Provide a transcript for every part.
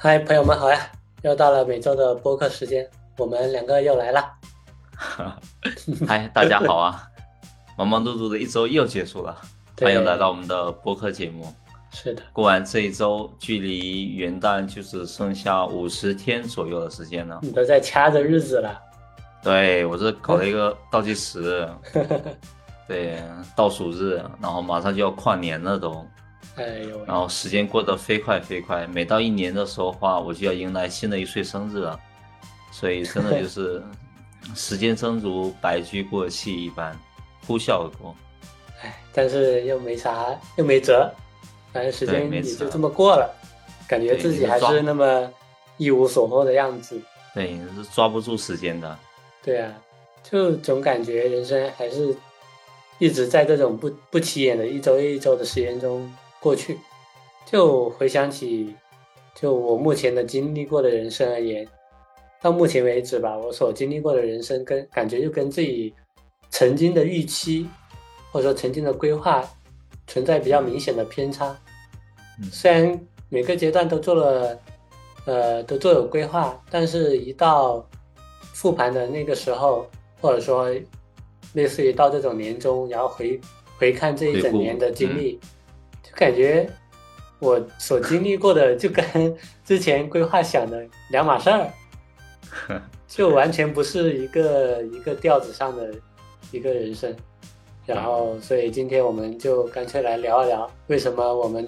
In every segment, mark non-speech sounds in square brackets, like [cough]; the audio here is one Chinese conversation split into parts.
嗨，朋友们好呀！又到了每周的播客时间，我们两个又来了。[laughs] 嗨，大家好啊！[laughs] 忙忙碌碌的一周又结束了，欢迎来到我们的播客节目。是的，过完这一周，距离元旦就只剩下五十天左右的时间了。你都在掐着日子了。对，我这搞了一个 [laughs] 倒计时，对，倒数日，然后马上就要跨年了都。哎呦！然后时间过得飞快飞快，每到一年的时候话，我就要迎来新的一岁生日了，所以真的就是 [laughs] 时间真如白驹过隙一般，呼啸而过。哎，但是又没啥，又没辙，反正时间也就这么过了，感觉自己还是那么一无所获的样子。对，是抓不住时间的。对啊，就总感觉人生还是一直在这种不不起眼的一周又一周的时间中。过去，就回想起，就我目前的经历过的人生而言，到目前为止吧，我所经历过的人生跟感觉就跟自己曾经的预期，或者说曾经的规划存在比较明显的偏差。虽然每个阶段都做了，呃，都做有规划，但是一到复盘的那个时候，或者说类似于到这种年终，然后回回看这一整年的经历。感觉我所经历过的就跟 [laughs] 之前规划想的两码事儿，[laughs] 就完全不是一个一个调子上的一个人生。然后，所以今天我们就干脆来聊一聊，为什么我们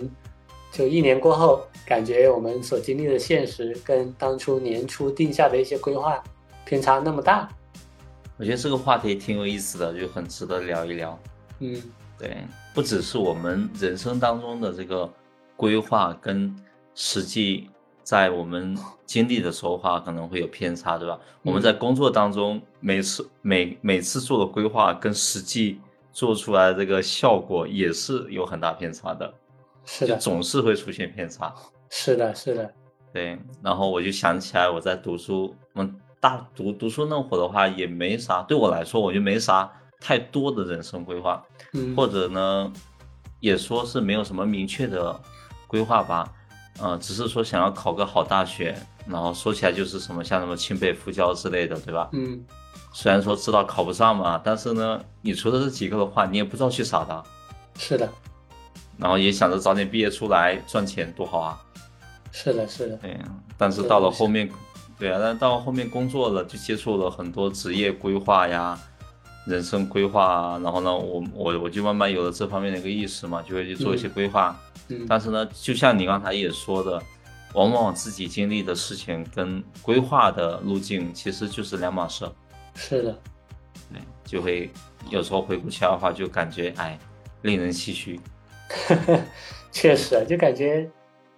就一年过后，感觉我们所经历的现实跟当初年初定下的一些规划偏差那么大？我觉得这个话题挺有意思的，就很值得聊一聊。嗯。对，不只是我们人生当中的这个规划跟实际在我们经历的时候话可能会有偏差，对吧？我们在工作当中每次每每次做的规划跟实际做出来的这个效果也是有很大偏差的，是的，总是会出现偏差。是的，是的。对，然后我就想起来我在读书，嗯，大读读书那会儿的话也没啥，对我来说我就没啥。太多的人生规划，或者呢，也说是没有什么明确的规划吧，呃，只是说想要考个好大学，然后说起来就是什么像什么清北复交之类的，对吧？嗯，虽然说知道考不上嘛，但是呢，你除了这几个的话，你也不知道去啥的。是的。然后也想着早点毕业出来赚钱多好啊。是的，是的。对，但是到了后面，对啊，但到后面工作了，就接触了很多职业规划呀。人生规划啊，然后呢，我我我就慢慢有了这方面的一个意识嘛，就会去做一些规划。嗯，但是呢，就像你刚才也说的，往往自己经历的事情跟规划的路径其实就是两码事。是的，对，就会有时候回顾起来的话，就感觉哎，令人唏嘘。[laughs] 确实，就感觉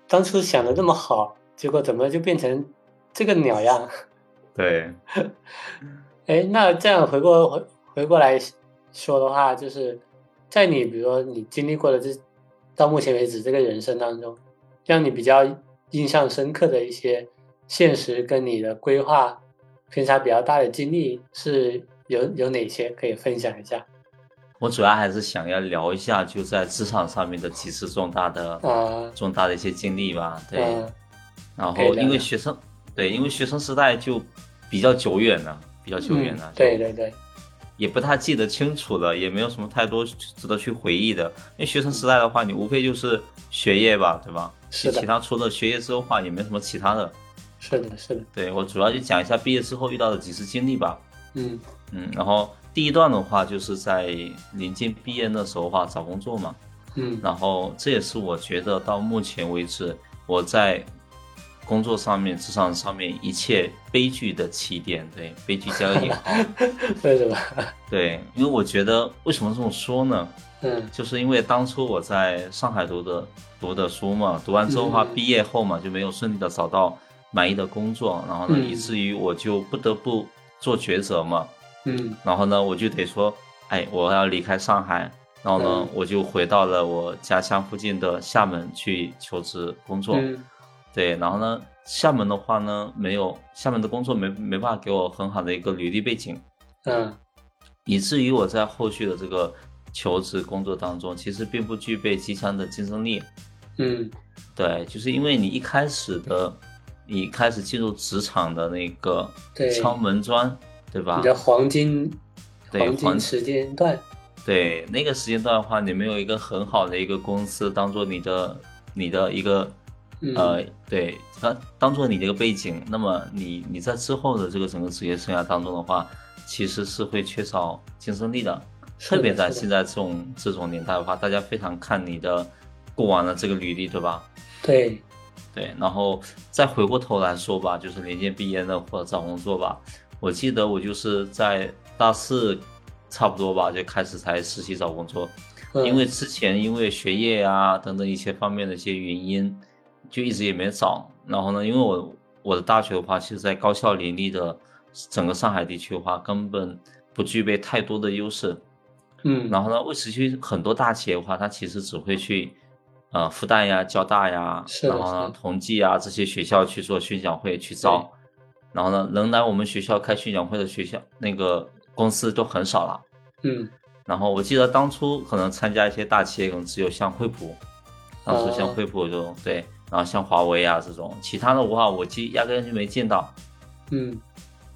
当初想的那么好，结果怎么就变成这个鸟样？对。[laughs] 哎，那这样回过回。过来说的话，就是在你比如说你经历过的这到目前为止这个人生当中，让你比较印象深刻的一些现实跟你的规划偏差比较大的经历是有有哪些可以分享一下？我主要还是想要聊一下就在职场上面的几次重大的啊重大的一些经历吧。对，然后因为学生对，因为学生时代就比较久远了，比较久远了。对对对。也不太记得清楚了，也没有什么太多值得去回忆的。因为学生时代的话，你无非就是学业吧，对吧？是的。其他除了学业之后的话，也没什么其他的。是的，是的。对我主要就讲一下毕业之后遇到的几次经历吧。嗯嗯，然后第一段的话就是在临近毕业的时候话找工作嘛。嗯。然后这也是我觉得到目前为止我在。工作上面、职场上面一切悲剧的起点，对，悲剧加个引号。[laughs] 为什么？对，因为我觉得为什么这么说呢？嗯，就是因为当初我在上海读的读的书嘛，读完之后的话，毕业后嘛就没有顺利的找到满意的工作，然后呢，以至于我就不得不做抉择嘛。嗯，然后呢，我就得说，哎，我要离开上海，然后呢，我就回到了我家乡附近的厦门去求职工作。对，然后呢，厦门的话呢，没有厦门的工作没没办法给我很好的一个履历背景，嗯，以至于我在后续的这个求职工作当中，其实并不具备极强的竞争力，嗯，对，就是因为你一开始的你开始进入职场的那个敲门砖，对吧？你的黄金黄金时间段。对那个时间段的话，你没有一个很好的一个公司当做你的你的一个呃，对，当当做你的一个背景，那么你你在之后的这个整个职业生涯当中的话，其实是会缺少竞争力的。特别在现在这种这种年代的话，大家非常看你的过往的这个履历，对吧？对，对，然后再回过头来说吧，就是临近毕业的或者找工作吧。我记得我就是在大四。差不多吧，就开始才实习找工作，因为之前因为学业啊等等一些方面的一些原因，就一直也没找。然后呢，因为我我的大学的话，其实在高校林立的整个上海地区的话，根本不具备太多的优势。嗯，然后呢，为此去很多大企业的话，它其实只会去呃复旦呀、交大呀，然后呢同济啊这些学校去做宣讲会去招。然后呢，能来我们学校开宣讲会的学校那个。公司都很少了，嗯，然后我记得当初可能参加一些大企业，可能只有像惠普，当时像惠普这种，对，然后像华为啊这种，其他的话我记压根就没见到，嗯，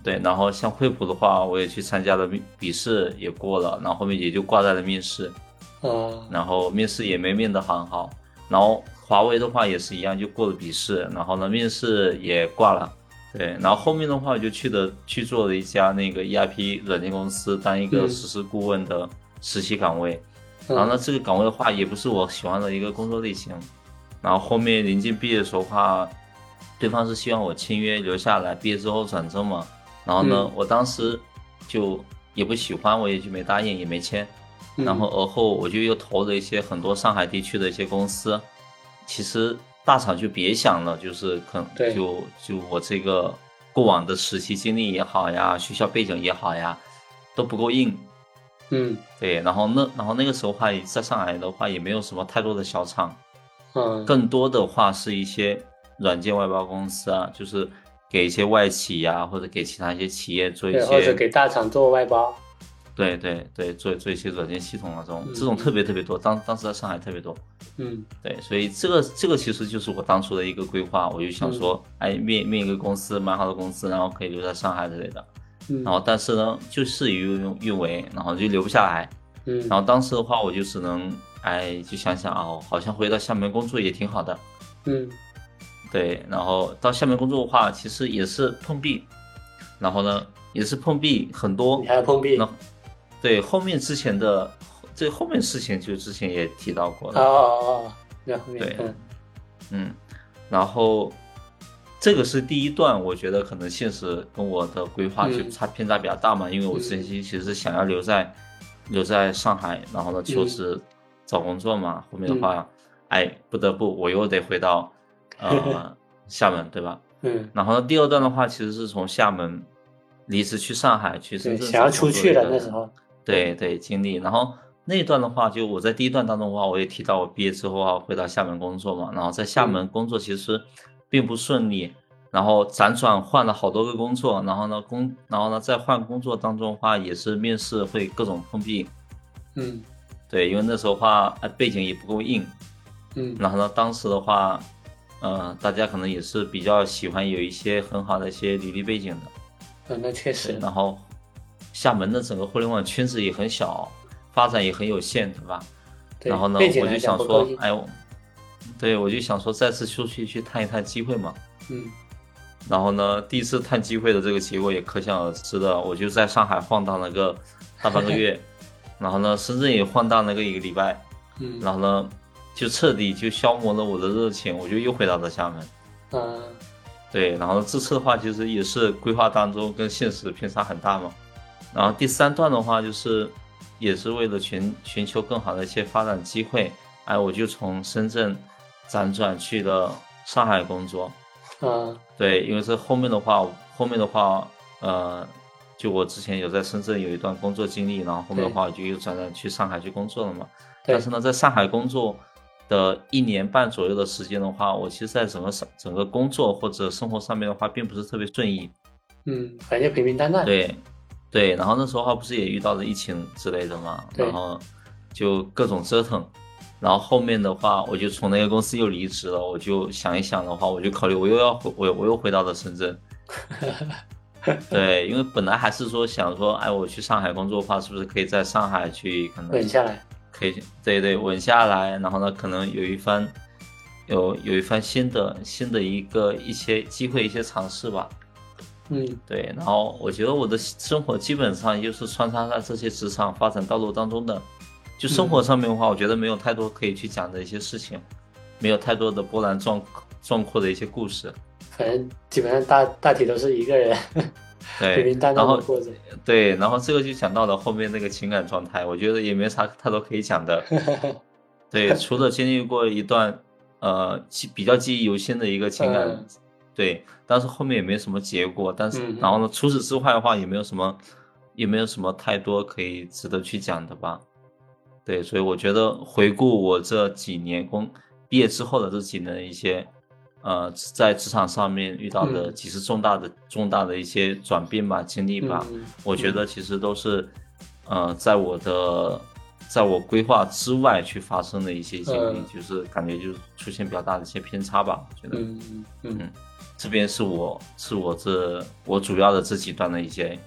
对，然后像惠普的话，我也去参加了笔试也过了，然后后面也就挂在了面试，哦，然后面试也没面得很好，然后华为的话也是一样，就过了笔试，然后呢面试也挂了。对，然后后面的话我就去的去做了一家那个 ERP 软件公司，当一个实施顾问的实习岗位。然后呢，这个岗位的话也不是我喜欢的一个工作类型。然后后面临近毕业的时候话，对方是希望我签约留下来，毕业之后转正嘛。然后呢，我当时就也不喜欢，我也就没答应，也没签。然后而后我就又投了一些很多上海地区的一些公司，其实。大厂就别想了，就是可能就就我这个过往的实习经历也好呀，学校背景也好呀，都不够硬。嗯，对。然后那然后那个时候话，在上海的话也没有什么太多的小厂，嗯，更多的话是一些软件外包公司啊，就是给一些外企呀，或者给其他一些企业做一些，或者给大厂做外包。对对对，做做一些软件系统啊，这种这种特别特别多，当当时在上海特别多。嗯，对，所以这个这个其实就是我当初的一个规划，我就想说，哎，面面一个公司蛮好的公司，然后可以留在上海之类的。嗯，然后但是呢，就事与愿愿违，然后就留不下来。嗯，然后当时的话，我就只能，哎，就想想哦，好像回到厦门工作也挺好的。嗯，对，然后到厦门工作的话，其实也是碰壁，然后呢，也是碰壁很多。你还碰壁？对，后面之前的这后面事情就之前也提到过了。哦哦哦，然后对，嗯，然后这个是第一段，我觉得可能现实跟我的规划就差偏差比较大嘛，因为我之前其实想要留在留在上海，然后呢求职找工作嘛，后面的话，哎，不得不我又得回到呃 [laughs] 厦门，对吧？嗯，然后呢第二段的话，其实是从厦门离职去上海去深圳，想要出去了那时候。对对，经历，然后那一段的话，就我在第一段当中的话，我也提到我毕业之后啊，回到厦门工作嘛，然后在厦门工作其实并不顺利，然后辗转换了好多个工作，然后呢工，然后呢在换工作当中的话，也是面试会各种碰壁，嗯，对，因为那时候话背景也不够硬，嗯，然后呢当时的话，呃，大家可能也是比较喜欢有一些很好的一些履历背景的，嗯，那确实，然后。厦门的整个互联网圈子也很小，发展也很有限，对吧？然后呢，我就想说，哎呦，对我就想说再次出去去探一探机会嘛。嗯。然后呢，第一次探机会的这个结果也可想而知的，我就在上海晃荡了个大半个月，[laughs] 然后呢，深圳也晃荡了个一个礼拜。嗯。然后呢，就彻底就消磨了我的热情，我就又回到了厦门。嗯。对，然后这次的话，其实也是规划当中跟现实偏差很大嘛。然后第三段的话，就是也是为了寻寻求更好的一些发展机会，哎，我就从深圳辗转去了上海工作。嗯，对，因为这后面的话，后面的话，呃，就我之前有在深圳有一段工作经历，然后后面的话我就又转转去上海去工作了嘛。但是呢，在上海工作的一年半左右的时间的话，我其实在整个上整个工作或者生活上面的话，并不是特别顺意。嗯，感觉平平淡淡。对。对，然后那时候话不是也遇到了疫情之类的嘛，然后就各种折腾，然后后面的话，我就从那个公司又离职了。我就想一想的话，我就考虑我又要回我我又回到了深圳。[laughs] [laughs] 对，因为本来还是说想说，哎，我去上海工作的话，是不是可以在上海去可能稳下来？可以，对对，稳下来。然后呢，可能有一番有有一番新的新的一个一些机会，一些尝试吧。嗯，对。然后我觉得我的生活基本上就是穿插在这些职场发展道路当中的。就生活上面的话，我觉得没有太多可以去讲的一些事情，没有太多的波澜壮壮阔的一些故事。反正基本上大大体都是一个人，对，[laughs] 平平淡淡的过着。对，然后这个就讲到了后面那个情感状态，我觉得也没啥太多可以讲的。[laughs] 对，除了经历过一段呃记比较记忆犹新的一个情感，对，但是后面也没什么结果。但是然后呢，除此之外的话，也没有什么，也没有什么太多可以值得去讲的吧。对，所以我觉得回顾我这几年工毕业之后的这几年的一些，呃，在职场上面遇到的几次重大的重大的一些转变吧、经历吧，我觉得其实都是，呃，在我的在我规划之外去发生的一些经历，就是感觉就是出现比较大的一些偏差吧。我觉得，嗯嗯嗯，这边是我是我这我主要的这几段的一些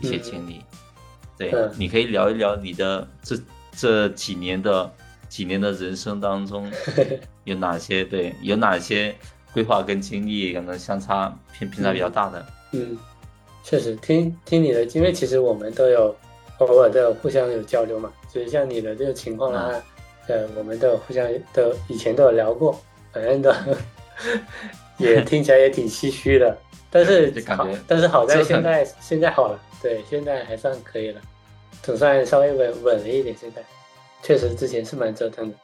一些经历，对，你可以聊一聊你的这。这几年的几年的人生当中，[laughs] 有哪些对有哪些规划跟经历可能相差偏偏差比较大的？嗯，确实听听你的，因为其实我们都有偶尔都有互相有交流嘛。所以像你的这个情况啊，呃，我们都有互相都以前都有聊过，反正都 [laughs] 也听起来也挺唏嘘的。[laughs] 但是好，但是好在现在现在好了，对，现在还算可以了。总算稍微稳稳了一点，现在确实之前是蛮折腾的。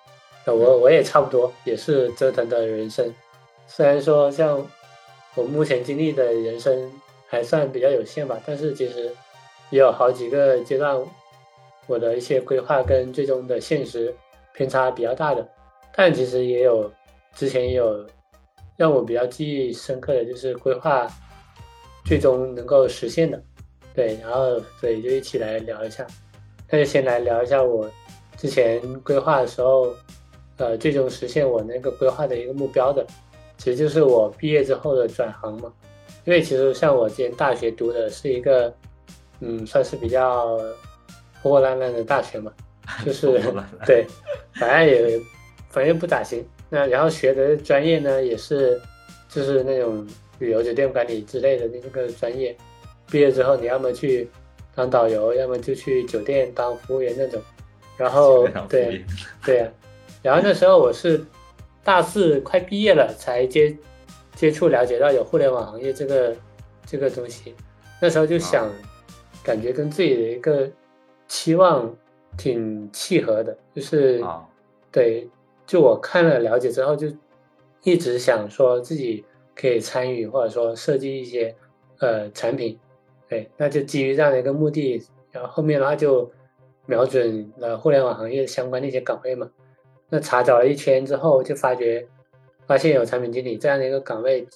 那我我也差不多，也是折腾的人生。虽然说像我目前经历的人生还算比较有限吧，但是其实也有好几个阶段，我的一些规划跟最终的现实偏差比较大的。但其实也有之前也有让我比较记忆深刻的就是规划最终能够实现的。对，然后所以就一起来聊一下，那就先来聊一下我之前规划的时候，呃，最终实现我那个规划的一个目标的，其实就是我毕业之后的转行嘛。因为其实像我之前大学读的是一个，嗯，算是比较破破烂烂的大学嘛，[laughs] 就是对，反正也反正不咋行。那然后学的专业呢，也是就是那种旅游酒店管理之类的那个专业。毕业之后，你要么去当导游，要么就去酒店当服务员那种。然后，对，对呀。然后那时候我是大四快毕业了，才接接触了解到有互联网行业这个这个东西。那时候就想，感觉跟自己的一个期望挺契合的，就是对，就我看了了解之后，就一直想说自己可以参与或者说设计一些呃产品。对，那就基于这样的一个目的，然后后面的话就瞄准了互联网行业相关的一些岗位嘛。那查找了一圈之后，就发觉发现有产品经理这样的一个岗位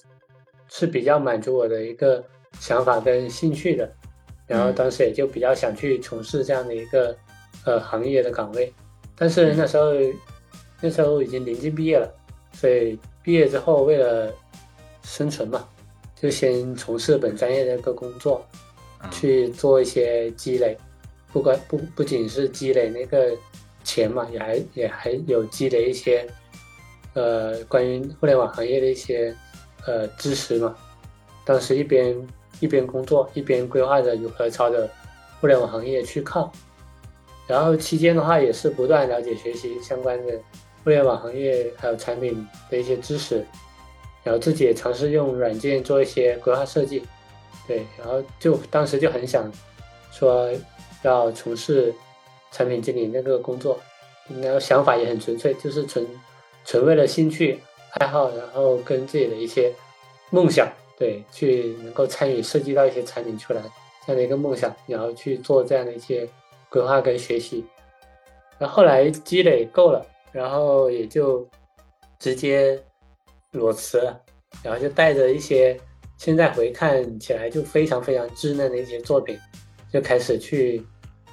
是比较满足我的一个想法跟兴趣的。然后当时也就比较想去从事这样的一个呃行业的岗位。但是那时候那时候已经临近毕业了，所以毕业之后为了生存嘛。就先从事本专业的一个工作，去做一些积累，不管不不仅是积累那个钱嘛，也还也还有积累一些，呃，关于互联网行业的一些呃知识嘛。当时一边一边工作，一边规划着如何朝着互联网行业去靠。然后期间的话，也是不断了解学习相关的互联网行业还有产品的一些知识。然后自己也尝试用软件做一些规划设计，对，然后就当时就很想说要从事产品经理那个工作，然后想法也很纯粹，就是纯纯为了兴趣爱好，然后跟自己的一些梦想，对，去能够参与设计到一些产品出来这样的一个梦想，然后去做这样的一些规划跟学习。然后来积累够了，然后也就直接。裸辞了，然后就带着一些现在回看起来就非常非常稚嫩的一些作品，就开始去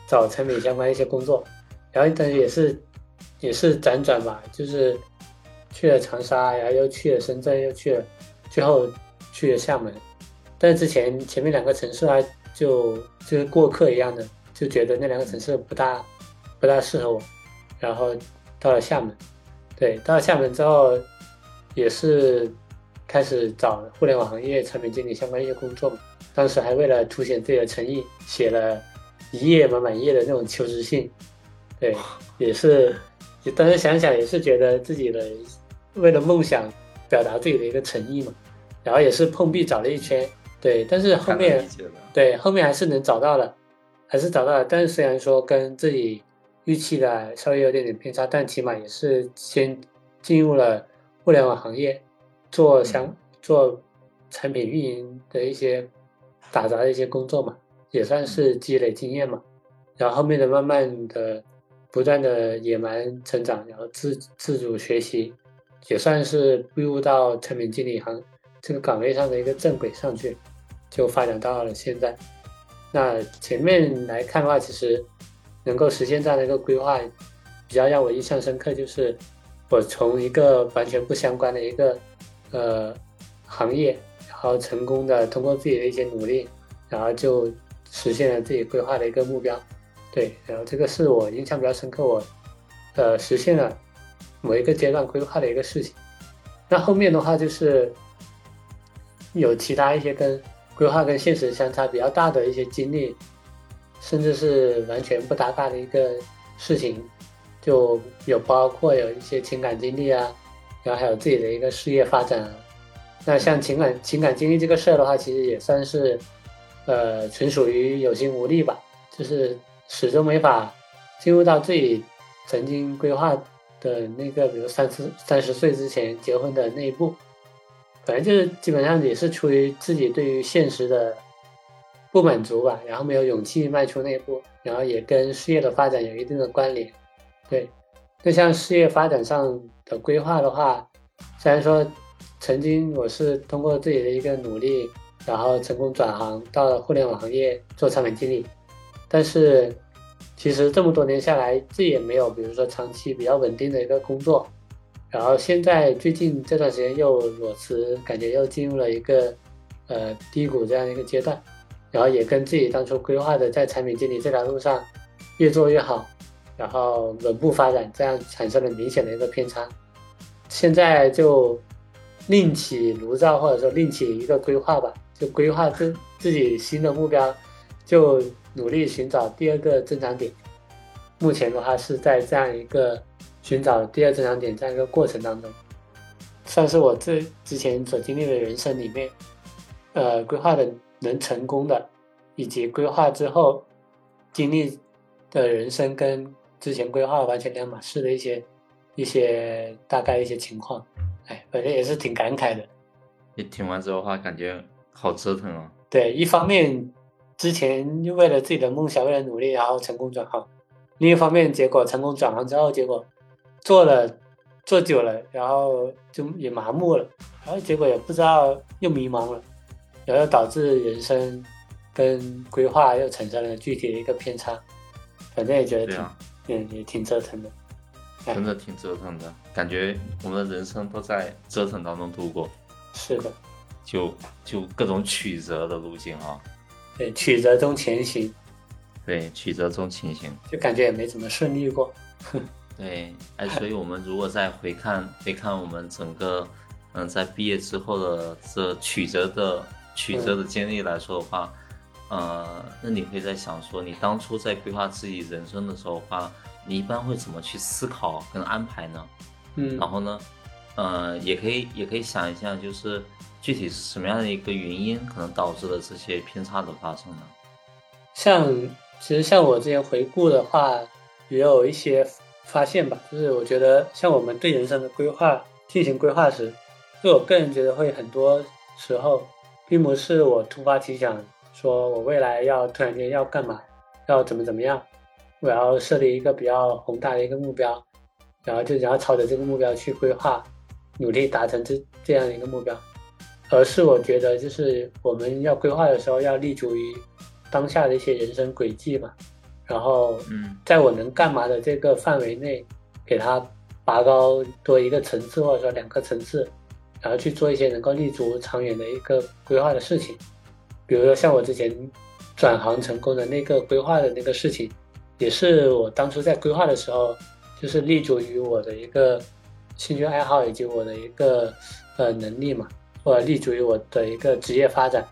找产品相关一些工作，然后但是也是也是辗转吧，就是去了长沙，然后又去了深圳，又去了，最后去了厦门。但是之前前面两个城市啊，就就是过客一样的，就觉得那两个城市不大不大适合我，然后到了厦门，对，到了厦门之后也是开始找互联网行业产品经理相关一些工作嘛。当时还为了凸显自己的诚意，写了一页满满页的那种求职信，对，也是，当时想想也是觉得自己的为了梦想表达自己的一个诚意嘛，然后也是碰壁找了一圈。对，但是后面对后面还是能找到了，还是找到了。但是虽然说跟自己预期的稍微有点点偏差，但起码也是先进入了互联网行业，做相做产品运营的一些打杂的一些工作嘛，也算是积累经验嘛。然后后面的慢慢的不断的野蛮成长，然后自自主学习，也算是步入到产品经理行。这个岗位上的一个正轨上去，就发展到了现在。那前面来看的话，其实能够实现这样的一个规划，比较让我印象深刻，就是我从一个完全不相关的一个呃行业，然后成功的通过自己的一些努力，然后就实现了自己规划的一个目标。对，然后这个是我印象比较深刻，我呃实现了某一个阶段规划的一个事情。那后面的话就是。有其他一些跟规划跟现实相差比较大的一些经历，甚至是完全不搭嘎的一个事情，就有包括有一些情感经历啊，然后还有自己的一个事业发展啊。那像情感情感经历这个事儿的话，其实也算是，呃，纯属于有心无力吧，就是始终没法进入到自己曾经规划的那个，比如三十三十岁之前结婚的那一步。反正就是基本上也是出于自己对于现实的不满足吧，然后没有勇气迈出那一步，然后也跟事业的发展有一定的关联。对，那像事业发展上的规划的话，虽然说曾经我是通过自己的一个努力，然后成功转行到了互联网行业做产品经理，但是其实这么多年下来，自己也没有比如说长期比较稳定的一个工作。然后现在最近这段时间又裸辞，感觉又进入了一个呃低谷这样一个阶段，然后也跟自己当初规划的在产品经理这条路上越做越好，然后稳步发展，这样产生了明显的一个偏差。现在就另起炉灶，或者说另起一个规划吧，就规划自自己新的目标，就努力寻找第二个增长点。目前的话是在这样一个。寻找第二增长点这样一个过程当中，算是我这之前所经历的人生里面，呃，规划的能成功的，以及规划之后经历的人生跟之前规划完全两码事的一些一些大概一些情况，哎，反正也是挺感慨的。你听完之后的话，感觉好折腾啊。对，一方面之前为了自己的梦想，为了努力，然后成功转行；另一方面，结果成功转行之后，结果。做了，做久了，然后就也麻木了，然后结果也不知道又迷茫了，然后导致人生跟规划又产生了具体的一个偏差，反正也觉得挺，嗯，也挺折腾的，真的挺折腾的，感觉我们的人生都在折腾当中度过。是的，就就各种曲折的路径啊。对，曲折中前行。对，曲折中前行。就感觉也没怎么顺利过。[laughs] 对，哎，所以我们如果再回看回看我们整个，嗯，在毕业之后的这曲折的曲折的经历来说的话，呃，那你会在想说，你当初在规划自己人生的时候话，你一般会怎么去思考跟安排呢？嗯，然后呢，呃，也可以也可以想一下，就是具体是什么样的一个原因可能导致了这些偏差的发生呢？像其实像我之前回顾的话，也有一些。发现吧，就是我觉得像我们对人生的规划进行规划时，就我个人觉得会很多时候，并不是我突发奇想，说我未来要突然间要干嘛，要怎么怎么样，我要设立一个比较宏大的一个目标，然后就然后朝着这个目标去规划，努力达成这这样的一个目标，而是我觉得就是我们要规划的时候要立足于当下的一些人生轨迹嘛。然后，嗯，在我能干嘛的这个范围内，给它拔高多一个层次，或者说两个层次，然后去做一些能够立足长远的一个规划的事情。比如说像我之前转行成功的那个规划的那个事情，也是我当初在规划的时候，就是立足于我的一个兴趣爱好以及我的一个呃能力嘛，或者立足于我的一个职业发展。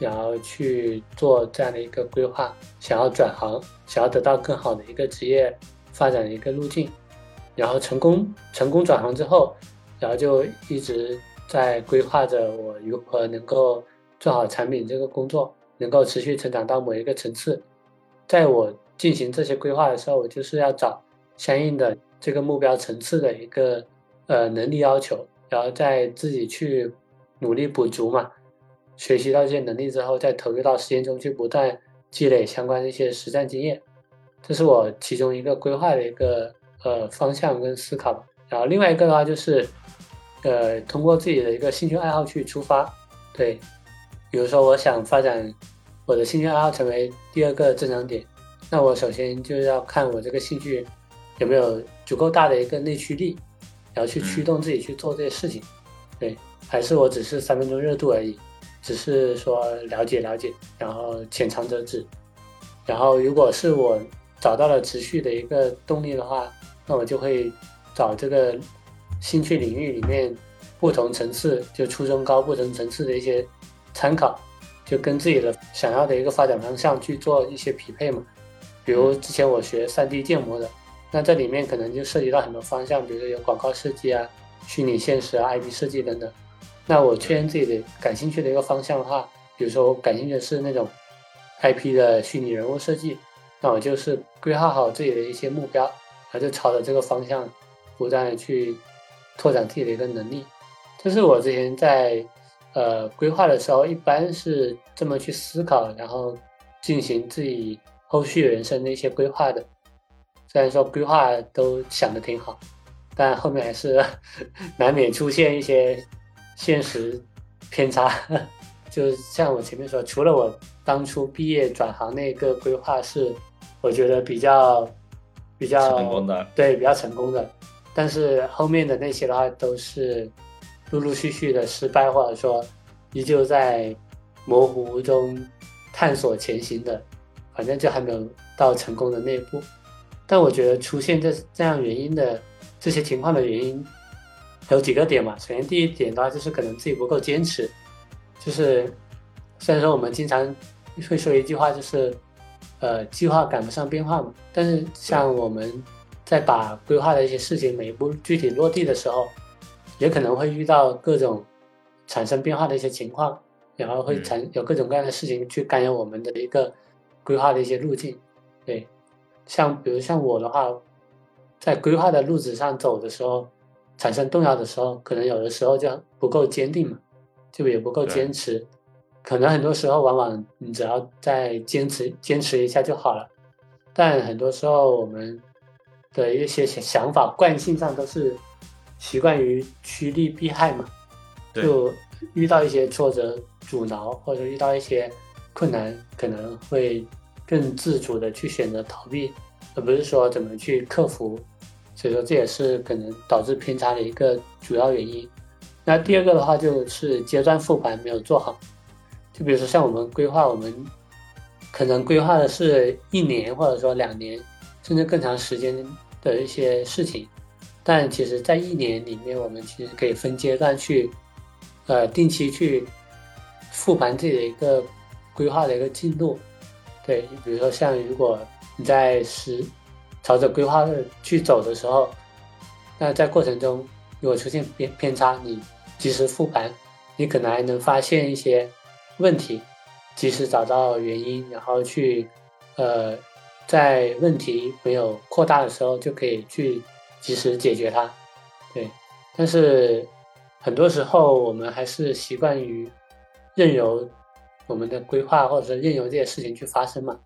然后去做这样的一个规划，想要转行，想要得到更好的一个职业发展的一个路径，然后成功成功转行之后，然后就一直在规划着我如何能够做好产品这个工作，能够持续成长到某一个层次。在我进行这些规划的时候，我就是要找相应的这个目标层次的一个呃能力要求，然后再自己去努力补足嘛。学习到这些能力之后，再投入到实践中去，不断积累相关的一些实战经验，这是我其中一个规划的一个呃方向跟思考。然后另外一个的话就是，呃，通过自己的一个兴趣爱好去出发，对，比如说我想发展我的兴趣爱好成为第二个增长点，那我首先就要看我这个兴趣有没有足够大的一个内驱力，然后去驱动自己去做这些事情，对，还是我只是三分钟热度而已。只是说了解了解，然后浅尝辄止，然后如果是我找到了持续的一个动力的话，那我就会找这个兴趣领域里面不同层次，就初中高不同层次的一些参考，就跟自己的想要的一个发展方向去做一些匹配嘛。比如之前我学 3D 建模的，那这里面可能就涉及到很多方向，比如说有广告设计啊、虚拟现实啊、IP 设计等等。那我确认自己的感兴趣的一个方向的话，比如说我感兴趣的是那种 IP 的虚拟人物设计，那我就是规划好自己的一些目标，然后就朝着这个方向不断的去拓展自己的一个能力。这是我之前在呃规划的时候，一般是这么去思考，然后进行自己后续人生的一些规划的。虽然说规划都想的挺好，但后面还是 [laughs] 难免出现一些。现实偏差，[laughs] 就像我前面说，除了我当初毕业转行那个规划是，我觉得比较比较成功的，对，比较成功的。但是后面的那些的话，都是陆陆续续的失败，或者说依旧在模糊中探索前行的，反正就还没有到成功的那一步。但我觉得出现这这样原因的这些情况的原因。有几个点嘛，首先第一点的话就是可能自己不够坚持，就是虽然说我们经常会说一句话，就是呃计划赶不上变化嘛，但是像我们在把规划的一些事情每一步具体落地的时候，也可能会遇到各种产生变化的一些情况，然后会产有各种各样的事情去干扰我们的一个规划的一些路径。对，像比如像我的话，在规划的路子上走的时候。产生动摇的时候，可能有的时候就不够坚定嘛，就也不够坚持。可能很多时候，往往你只要再坚持坚持一下就好了。但很多时候，我们的一些想法惯性上都是习惯于趋利避害嘛。就遇到一些挫折阻挠，或者遇到一些困难，可能会更自主的去选择逃避，而不是说怎么去克服。所以说这也是可能导致偏差的一个主要原因。那第二个的话就是阶段复盘没有做好。就比如说像我们规划，我们可能规划的是一年或者说两年，甚至更长时间的一些事情。但其实，在一年里面，我们其实可以分阶段去，呃，定期去复盘自己的一个规划的一个进度。对，比如说像如果你在十。朝着规划去走的时候，那在过程中如果出现偏偏差，你及时复盘，你可能还能发现一些问题，及时找到原因，然后去呃，在问题没有扩大的时候，就可以去及时解决它。对，但是很多时候我们还是习惯于任由我们的规划或者是任由这些事情去发生嘛。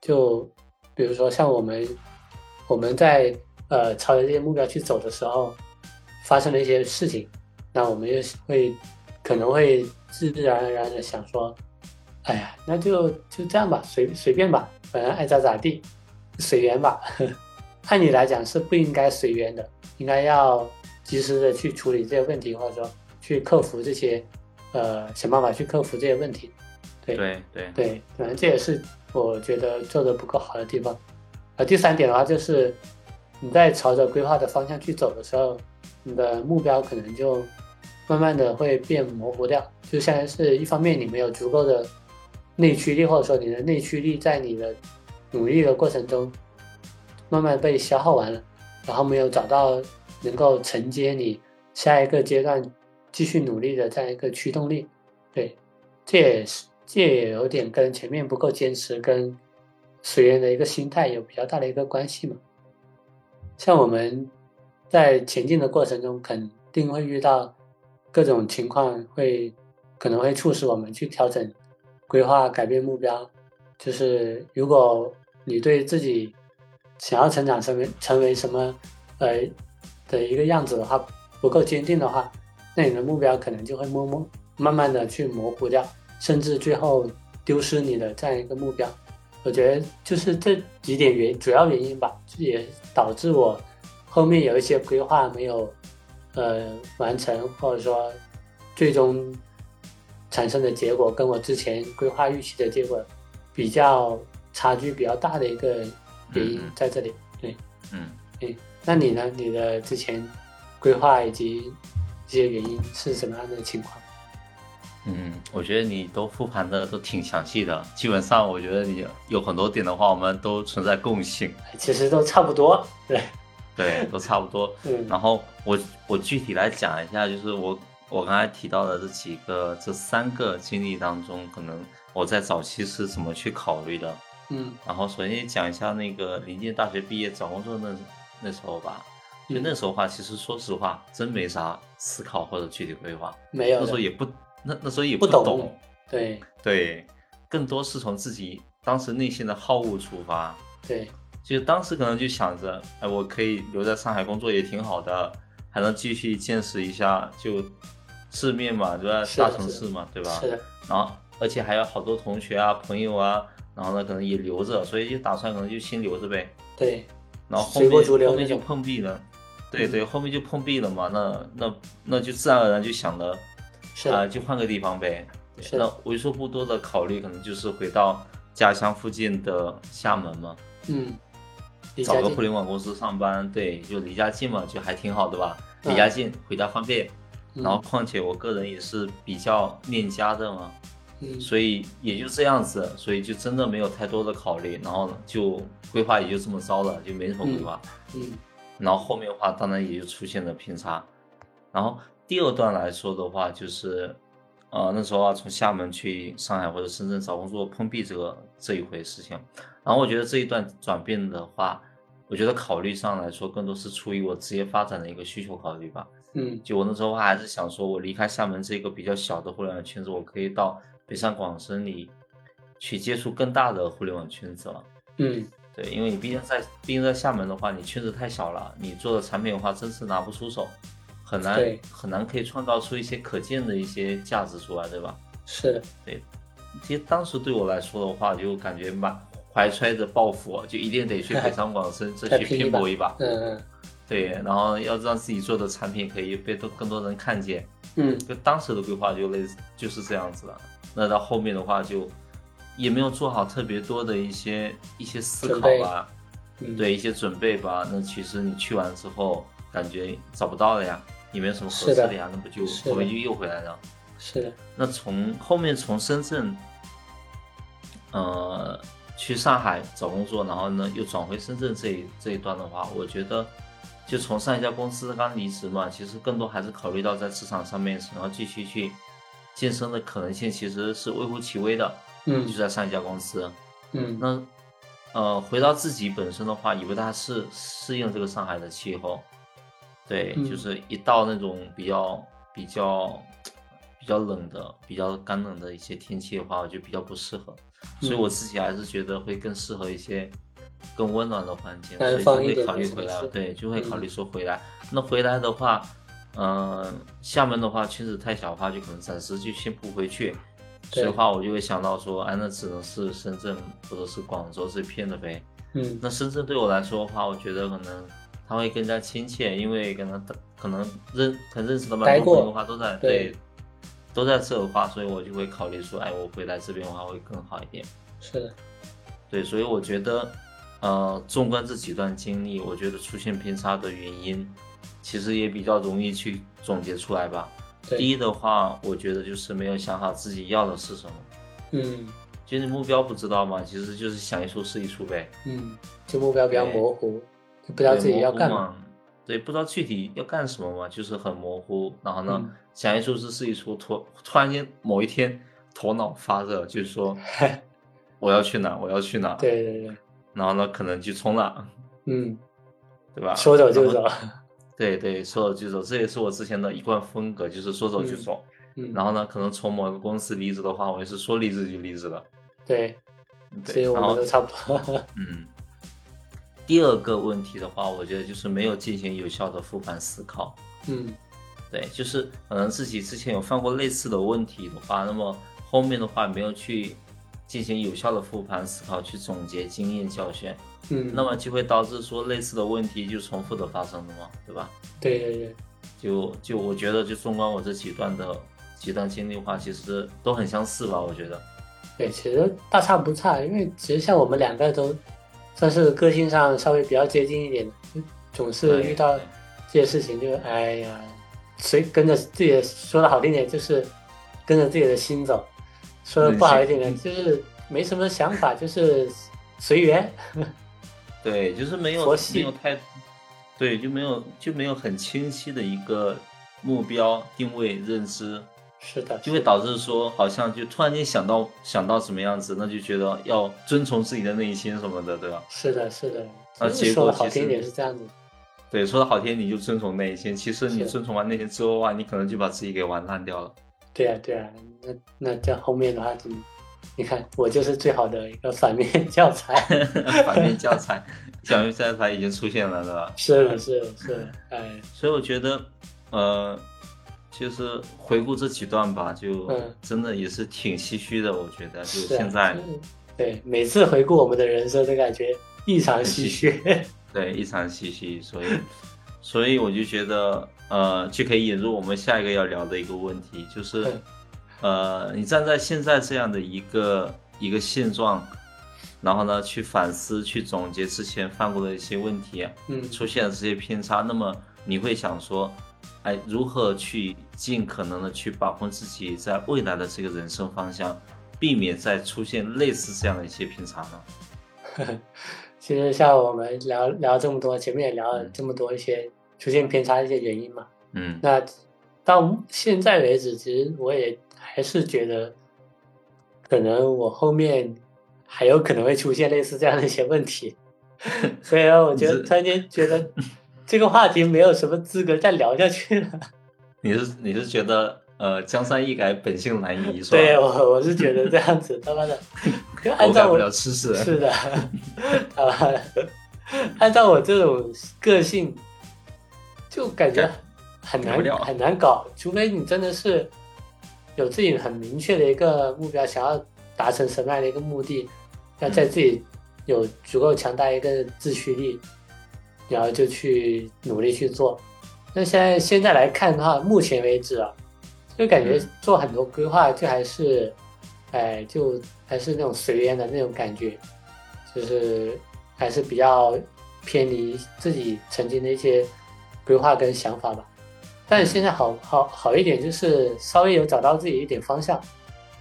就比如说像我们。我们在呃朝着这些目标去走的时候，发生了一些事情，那我们又会可能会自自然而然的想说，哎呀，那就就这样吧，随随便吧，反正爱咋咋地，随缘吧。[laughs] 按理来讲是不应该随缘的，应该要及时的去处理这些问题，或者说去克服这些，呃，想办法去克服这些问题。对对对对，可能这也是我觉得做的不够好的地方。第三点的话就是，你在朝着规划的方向去走的时候，你的目标可能就慢慢的会变模糊掉，就相当于是一方面你没有足够的内驱力，或者说你的内驱力在你的努力的过程中。慢慢被消耗完了，然后没有找到能够承接你下一个阶段继续努力的这样一个驱动力，对，这也是这也有点跟前面不够坚持跟随缘的一个心态有比较大的一个关系嘛。像我们在前进的过程中，肯定会遇到各种情况，会可能会促使我们去调整规划、改变目标。就是如果你对自己想要成长成为成为什么，呃的一个样子的话，不够坚定的话，那你的目标可能就会默默慢慢的去模糊掉，甚至最后丢失你的这样一个目标。我觉得就是这几点原主要原因吧，也导致我后面有一些规划没有呃完成，或者说最终产生的结果跟我之前规划预期的结果比较差距比较大的一个。原因在这里，对，嗯，对，那你呢？你的之前规划以及一些原因是什么样的情况？嗯，我觉得你都复盘的都挺详细的，基本上我觉得你有很多点的话，我们都存在共性。其实都差不多，对，[laughs] 对，都差不多。[laughs] 嗯，然后我我具体来讲一下，就是我我刚才提到的这几个这三个经历当中，可能我在早期是怎么去考虑的。嗯，然后首先讲一下那个临近大学毕业找工作那那时候吧，就那时候话，其实说实话，真没啥思考或者具体规划，没有，那时候也不那那时候也不懂，对对，更多是从自己当时内心的好恶出发，对，就当时可能就想着，哎，我可以留在上海工作也挺好的，还能继续见识一下就世面嘛，就在？大城市嘛，对吧？是的，然后而且还有好多同学啊、朋友啊。然后呢，可能也留着，所以就打算可能就先留着呗。对。然后后面后面就碰壁了。对对，后面就碰壁了嘛。那那那就自然而然就想着，啊，就换个地方呗。那为数不多的考虑，可能就是回到家乡附近的厦门嘛。嗯。找个互联网公司上班，对，就离家近嘛，就还挺好的吧。离家近，回家方便。然后况且我个人也是比较恋家的嘛。所以也就这样子，所以就真的没有太多的考虑，然后，就规划也就这么着了，就没什么规划。嗯，然后后面的话，当然也就出现了偏差。然后第二段来说的话，就是，呃，那时候啊，从厦门去上海或者深圳找工作碰壁这个这一回事情。然后我觉得这一段转变的话，我觉得考虑上来说，更多是出于我职业发展的一个需求考虑吧。嗯，就我那时候还是想说，我离开厦门这个比较小的互联网圈子，我可以到。北上广深里去接触更大的互联网圈子了。嗯，对，因为你毕竟在毕竟在厦门的话，你圈子太小了，你做的产品的话，真是拿不出手，很难很难可以创造出一些可见的一些价值出来，对吧？是的，对。其实当时对我来说的话，就感觉满怀揣着抱负，就一定得去北上广深这去拼搏一把。嗯嗯。对，然后要让自己做的产品可以被多更多人看见。嗯，就当时的规划就类似就是这样子了。那到后面的话就也没有做好特别多的一些一些思考吧，对一些准备吧。那其实你去完之后感觉找不到了呀，也没有什么合适的呀，那不就后面就又回来了。是的。那从后面从深圳，呃，去上海找工作，然后呢又转回深圳这一这一段的话，我觉得就从上一家公司刚离职嘛，其实更多还是考虑到在职场上面想要继续去。晋升的可能性其实是微乎其微的，嗯，就在上一家公司，嗯，那呃，回到自己本身的话，也不大适适应这个上海的气候，对，就是一到那种比较比较比较冷的、比较干冷的一些天气的话，我就比较不适合，所以我自己还是觉得会更适合一些更温暖的环境，所以就会考虑回来，对，就会考虑说回来。那回来的话。嗯，厦门的话圈子太小的话，就可能暂时就先不回去。所以的话，我就会想到说，哎，那只能是深圳或者是广州这片的呗。嗯，那深圳对我来说的话，我觉得可能他会更加亲切，因为可能可能认可能认识的蛮多朋友的话都在对，都在这的话，所以我就会考虑说，哎，我回来这边的话会更好一点。是的，对，所以我觉得，呃，纵观这几段经历，我觉得出现偏差的原因，其实也比较容易去总结出来吧。第一的话，我觉得就是没有想好自己要的是什么。嗯。就是目标不知道嘛，其实就是想一出是一出呗。嗯，就目标比较模糊，就不知道自己要干嘛。对，不知道具体要干什么嘛，就是很模糊。然后呢，想一出是是一出，突突然间某一天头脑发热，就是说 [laughs] 我要去哪，我要去哪。对对对。然后呢，可能就冲了。嗯，对吧？说走就走。对对，说走就走，这也是我之前的一贯风格，就是说走就走。嗯。然后呢，可能从某个公司离职的话，我也是说离职就离职了。对，所以我们都差不多。嗯，第二个问题的话，我觉得就是没有进行有效的复盘思考。嗯，对，就是可能自己之前有犯过类似的问题的话，那么后面的话没有去进行有效的复盘思考，去总结经验教训。嗯，那么就会导致说类似的问题就重复的发生了嘛，对吧？对对对，就就我觉得就纵观我这几段的几段经历的话，其实都很相似吧，我觉得。对，其实大差不差，因为其实像我们两个都算是个性上稍微比较接近一点，就总是遇到这些事情就哎呀，随跟着自己的说的好听点就是跟着自己的心走，说的不好一点呢就是没什么想法，就是随缘。[laughs] 对，就是没有没有太对，就没有就没有很清晰的一个目标定位认知。是的，就会导致说，好像就突然间想到想到什么样子，那就觉得要遵从自己的内心什么的，对吧？是的，是的。那结果好听点是这样子。对，说的好听，你就遵从内心。其实你遵从完内心之后的话，你可能就把自己给玩烂掉了。对啊，对啊。那那在后面的话，就你看，我就是最好的一个反面教材。[laughs] [laughs] 反面教材，反面教材已经出现了，是吧？是的，是的，是的。哎，所以我觉得，呃。就是回顾这几段吧，就真的也是挺唏嘘的。我觉得，就现在，对每次回顾我们的人生，都感觉异常唏嘘。对，异常唏嘘。所以，[laughs] 所以我就觉得，呃，就可以引入我们下一个要聊的一个问题，就是，呃，你站在现在这样的一个一个现状，然后呢，去反思、去总结之前犯过的一些问题，嗯，出现了这些偏差，那么你会想说？哎，如何去尽可能的去把控自己在未来的这个人生方向，避免再出现类似这样的一些偏差呢？[laughs] 其实像我们聊聊这么多，前面也聊了这么多一些出现偏差的一些原因嘛。嗯。那到现在为止，其实我也还是觉得，可能我后面还有可能会出现类似这样的一些问题，[laughs] 所以我觉得突然间觉得。这个话题没有什么资格再聊下去了。[laughs] 你是你是觉得呃江山易改本性难移是吧？对我我是觉得这样子他妈的，[laughs] 按照我是的，啊，按照我这种个性，就感觉很难很难搞，除非你真的是有自己很明确的一个目标，想要达成什么样的一个目的，要在自己有足够强大一个自驱力。然后就去努力去做，那现在现在来看的话，目前为止啊，就感觉做很多规划就还是，哎，就还是那种随缘的那种感觉，就是还是比较偏离自己曾经的一些规划跟想法吧。但现在好好好一点，就是稍微有找到自己一点方向，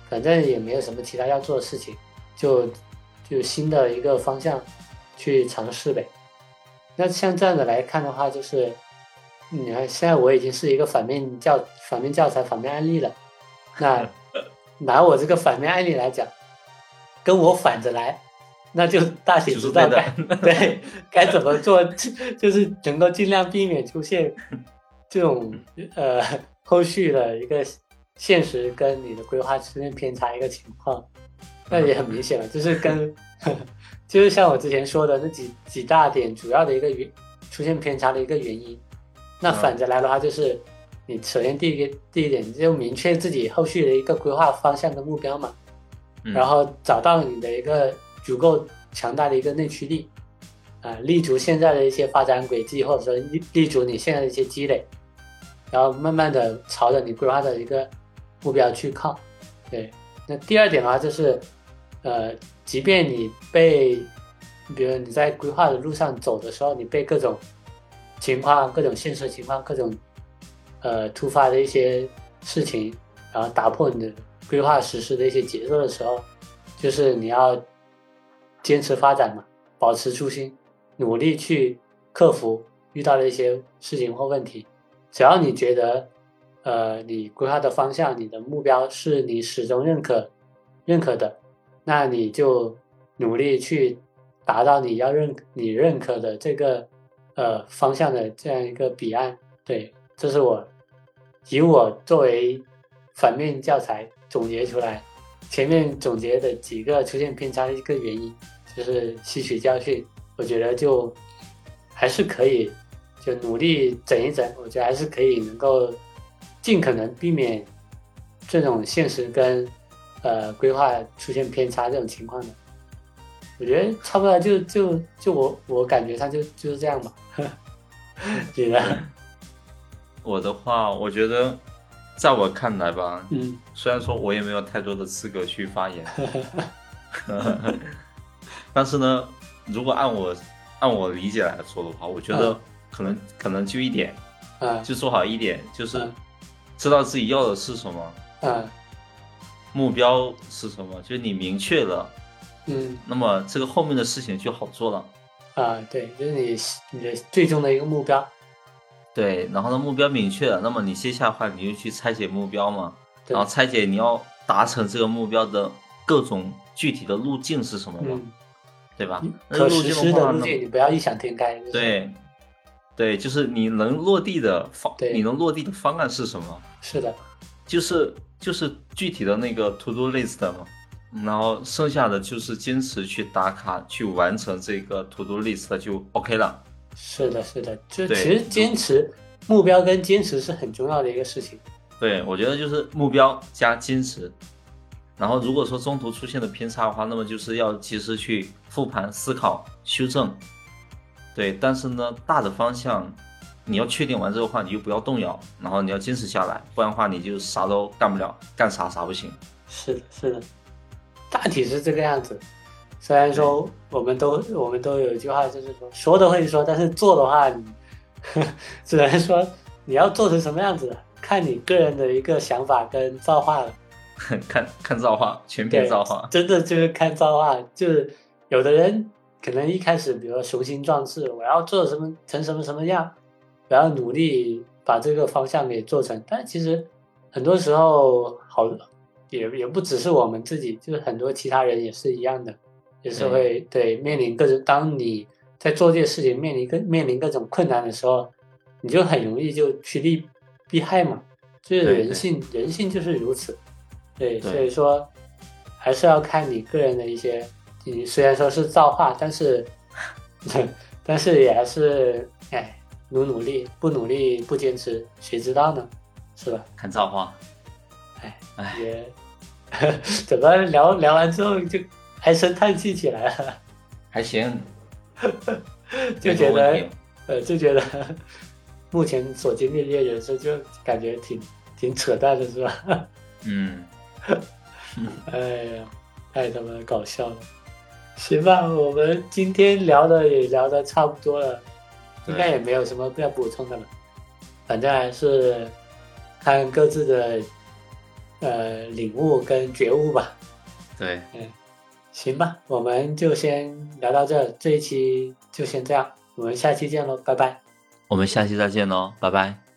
反正也没有什么其他要做的事情，就就新的一个方向去尝试呗。那像这样的来看的话，就是你看现在我已经是一个反面教反面教材反面案例了。那 [laughs] 拿我这个反面案例来讲，跟我反着来，那就大体知道该 [laughs] 对该怎么做，就是能够尽量避免出现这种 [laughs] 呃后续的一个现实跟你的规划出现偏差一个情况。那也很明显了，就是跟。[laughs] 就是像我之前说的那几几大点，主要的一个原出现偏差的一个原因。那反着来的话，就是你首先第一个第一点就明确自己后续的一个规划方向跟目标嘛，然后找到你的一个足够强大的一个内驱力，啊，立足现在的一些发展轨迹，或者说立立足你现在的一些积累，然后慢慢的朝着你规划的一个目标去靠。对，那第二点的话就是，呃，即便你被，比如你在规划的路上走的时候，你被各种情况、各种现实情况、各种呃突发的一些事情，然后打破你的规划实施的一些节奏的时候，就是你要坚持发展嘛，保持初心。努力去克服遇到的一些事情或问题，只要你觉得，呃，你规划的方向、你的目标是你始终认可、认可的，那你就努力去达到你要认、你认可的这个呃方向的这样一个彼岸。对，这是我以我作为反面教材总结出来，前面总结的几个出现偏差的一个原因，就是吸取教训。我觉得就还是可以，就努力整一整。我觉得还是可以能够尽可能避免这种现实跟呃规划出现偏差这种情况的。我觉得差不多就就就我我感觉上就就是这样吧。[laughs] 你呢？我的话，我觉得在我看来吧，嗯，虽然说我也没有太多的资格去发言，[laughs] [laughs] 但是呢。如果按我按我理解来说的话，我觉得可能可能就一点，嗯，就做好一点，就是知道自己要的是什么，啊，目标是什么，就是你明确了，嗯，那么这个后面的事情就好做了，啊，对，就是你你的最终的一个目标，对，然后呢目标明确了，那么你接下来的话你就去拆解目标嘛，然后拆解你要达成这个目标的各种具体的路径是什么嘛。对吧？可实施的路径，你不要异想天开。对，对，就是你能落地的方，你能落地的方案是什么？是的，就是就是具体的那个 to do list 嘛，然后剩下的就是坚持去打卡，去完成这个 to do list 就 OK 了。是的，是的，就其实坚持目标跟坚持是很重要的一个事情。对，我觉得就是目标加坚持。然后，如果说中途出现了偏差的话，那么就是要及时去复盘、思考、修正。对，但是呢，大的方向你要确定完之后的话，你就不要动摇，然后你要坚持下来，不然的话你就啥都干不了，干啥啥不行。是的，是的，大体是这个样子。虽然说我们都我们都有一句话，就是说说的会说，但是做的话，你只能说你要做成什么样子，看你个人的一个想法跟造化了。[laughs] 看 [laughs] 看造化，全凭造化，真的就是看造化。就是有的人可能一开始，比如说雄心壮志，我要做什么成什么什么样，我要努力把这个方向给做成。但其实很多时候，好也也不只是我们自己，就是很多其他人也是一样的，也是会对面临各种。当你在做这些事情面临各面临各种困难的时候，你就很容易就趋利避害嘛。就是人性，人性就是如此。对，所以说还是要看你个人的一些，你虽然说是造化，但是，[laughs] 但是也还是，哎，努努力，不努力不坚持，谁知道呢？是吧？看造化。哎哎，也 [laughs] 怎么聊聊完之后就唉声叹气起来了？还行，[laughs] 就觉得呃，就觉得 [laughs] 目前所经历的这些人生，就感觉挺挺扯淡的，是吧？嗯。哎呀，太他妈搞笑了！行吧，我们今天聊的也聊的差不多了，应该也没有什么要补充的了。反正还是看各自的呃领悟跟觉悟吧。对，嗯，行吧，我们就先聊到这，这一期就先这样，我们下期见喽，拜拜。我们下期再见喽，拜拜。